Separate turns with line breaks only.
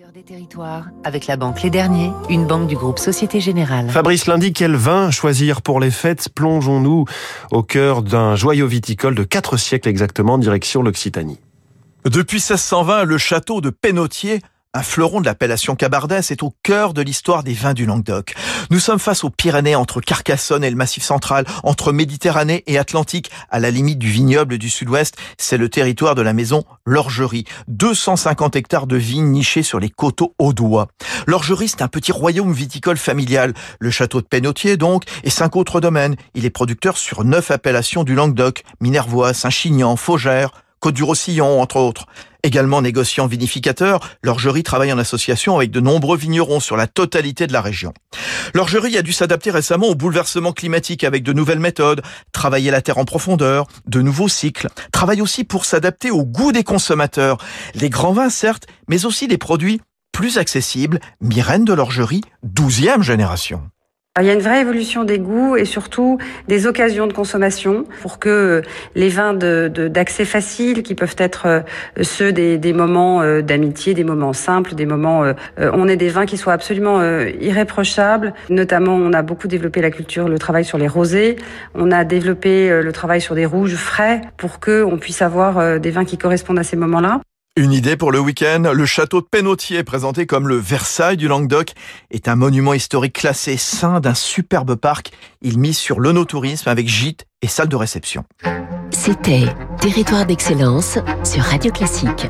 Cœur des territoires, avec la banque Les Derniers, une banque du groupe Société Générale.
Fabrice Lundi, quel vin choisir pour les fêtes? Plongeons-nous au cœur d'un joyau viticole de quatre siècles exactement, direction l'Occitanie.
Depuis 1620, le château de Pénautier un fleuron de l'appellation Cabardès est au cœur de l'histoire des vins du Languedoc. Nous sommes face aux Pyrénées entre Carcassonne et le Massif central, entre Méditerranée et Atlantique, à la limite du vignoble du sud-ouest. C'est le territoire de la maison L'Orgerie. 250 hectares de vignes nichés sur les coteaux audois. L'Orgerie, c'est un petit royaume viticole familial. Le château de Pénautier, donc, et cinq autres domaines. Il est producteur sur neuf appellations du Languedoc. Minervois, Saint-Chinian, Faugère, Côte-du-Roussillon, entre autres. Également négociant vinificateur, l'Orgerie travaille en association avec de nombreux vignerons sur la totalité de la région. L'Orgerie a dû s'adapter récemment au bouleversement climatique avec de nouvelles méthodes, travailler la terre en profondeur, de nouveaux cycles, travaille aussi pour s'adapter au goût des consommateurs. Les grands vins, certes, mais aussi des produits plus accessibles. Myrène de l'Orgerie, 12e génération.
Il y a une vraie évolution des goûts et surtout des occasions de consommation pour que les vins d'accès de, facile, qui peuvent être euh, ceux des, des moments euh, d'amitié, des moments simples, des moments, euh, on ait des vins qui soient absolument irréprochables. Notamment, on a beaucoup développé la culture, le travail sur les rosés. On a développé le travail sur des rouges frais pour que on puisse avoir des vins qui correspondent à ces moments-là.
Une idée pour le week-end, le château de Pénautier, présenté comme le Versailles du Languedoc, est un monument historique classé saint d'un superbe parc. Il mise sur l'onotourisme avec gîte et salle de réception.
C'était Territoire d'excellence sur Radio Classique.